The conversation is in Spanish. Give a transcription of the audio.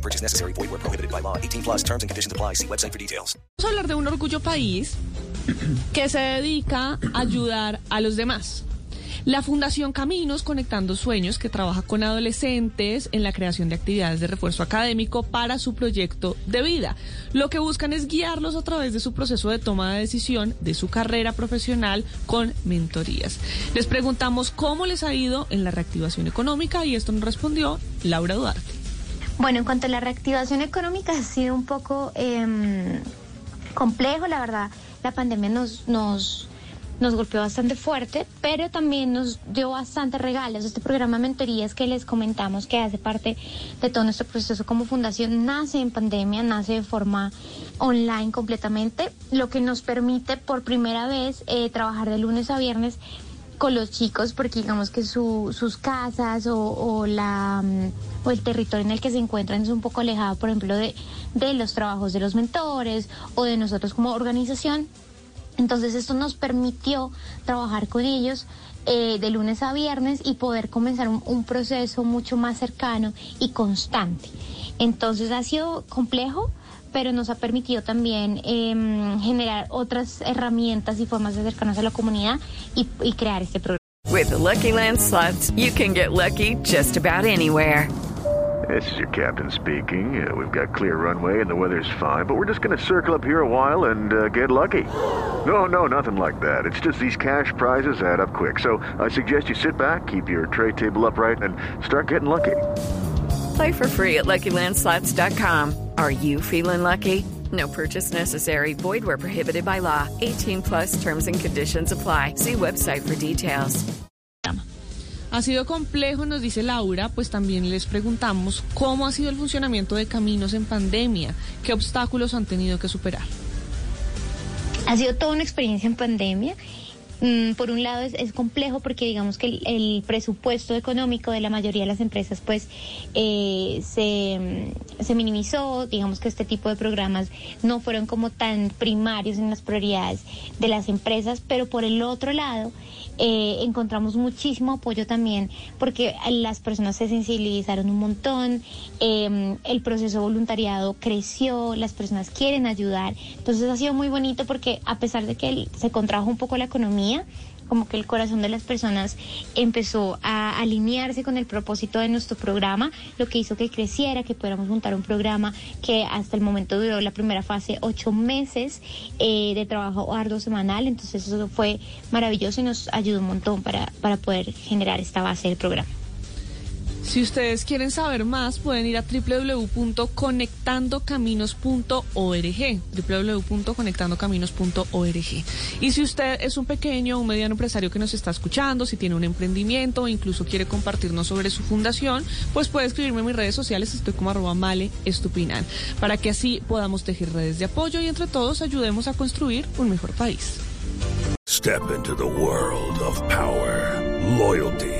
No purchase necessary. Void where prohibited by law. 18 plus terms and conditions apply. See website for details. Vamos a hablar de un orgullo país que se dedica a ayudar a los demás. La Fundación Caminos Conectando Sueños, que trabaja con adolescentes en la creación de actividades de refuerzo académico para su proyecto de vida. Lo que buscan es guiarlos a través de su proceso de toma de decisión de su carrera profesional con mentorías. Les preguntamos cómo les ha ido en la reactivación económica y esto nos respondió Laura Duarte. Bueno, en cuanto a la reactivación económica ha sido un poco eh, complejo, la verdad. La pandemia nos, nos, nos golpeó bastante fuerte, pero también nos dio bastantes regalos. Este programa de mentorías que les comentamos, que hace parte de todo nuestro proceso como fundación, nace en pandemia, nace de forma online completamente, lo que nos permite por primera vez eh, trabajar de lunes a viernes con los chicos porque digamos que su, sus casas o, la mm, o el territorio en el que se encuentran es un poco alejado por ejemplo de, de los trabajos de los mentores o de nosotros como organización. Entonces esto nos permitió trabajar con ellos eh, de lunes a viernes y poder comenzar un proceso mucho más cercano y constante. Entonces ha sido complejo pero nos ha permitido también eh, generar otras herramientas y formas de acercarnos a la comunidad y, y crear este programa. With the Lucky Land slots, you can get lucky just about anywhere. This is your captain speaking. Uh, we've got clear runway and the weather's fine, but we're just going to circle up here a while and uh, get lucky. No, no, nothing like that. It's just these cash prizes add up quick. So I suggest you sit back, keep your tray table upright, and start getting lucky. Play for free at LuckyLandSlots.com. Are you feeling lucky? No purchase necessary. Void where prohibited by law. 18 plus terms and conditions apply. See website for details. Ha sido complejo, nos dice Laura, pues también les preguntamos cómo ha sido el funcionamiento de caminos en pandemia, qué obstáculos han tenido que superar. Ha sido toda una experiencia en pandemia. Mm, por un lado es, es, complejo porque digamos que el, el, presupuesto económico de la mayoría de las empresas pues eh, se, se, minimizó, digamos que este tipo de programas no fueron como tan primarios en las prioridades de las empresas, pero por el otro lado eh, encontramos muchísimo apoyo también porque las personas se sensibilizaron un montón, eh, el proceso voluntariado creció, las personas quieren ayudar, entonces ha sido muy bonito porque a pesar de que se contrajo un poco la economía, como que el corazón de las personas empezó a alinearse con el propósito de nuestro programa, lo que hizo que creciera, que pudiéramos montar un programa que hasta el momento duró la primera fase ocho meses eh, de trabajo arduo semanal, entonces eso fue maravilloso y nos ayudó un montón para, para poder generar esta base del programa. Si ustedes quieren saber más, pueden ir a www.conectandocaminos.org, www.conectandocaminos.org. Y si usted es un pequeño o un mediano empresario que nos está escuchando, si tiene un emprendimiento o incluso quiere compartirnos sobre su fundación, pues puede escribirme en mis redes sociales, estoy como arroba male para que así podamos tejer redes de apoyo y entre todos ayudemos a construir un mejor país. Step into the world of power, loyalty.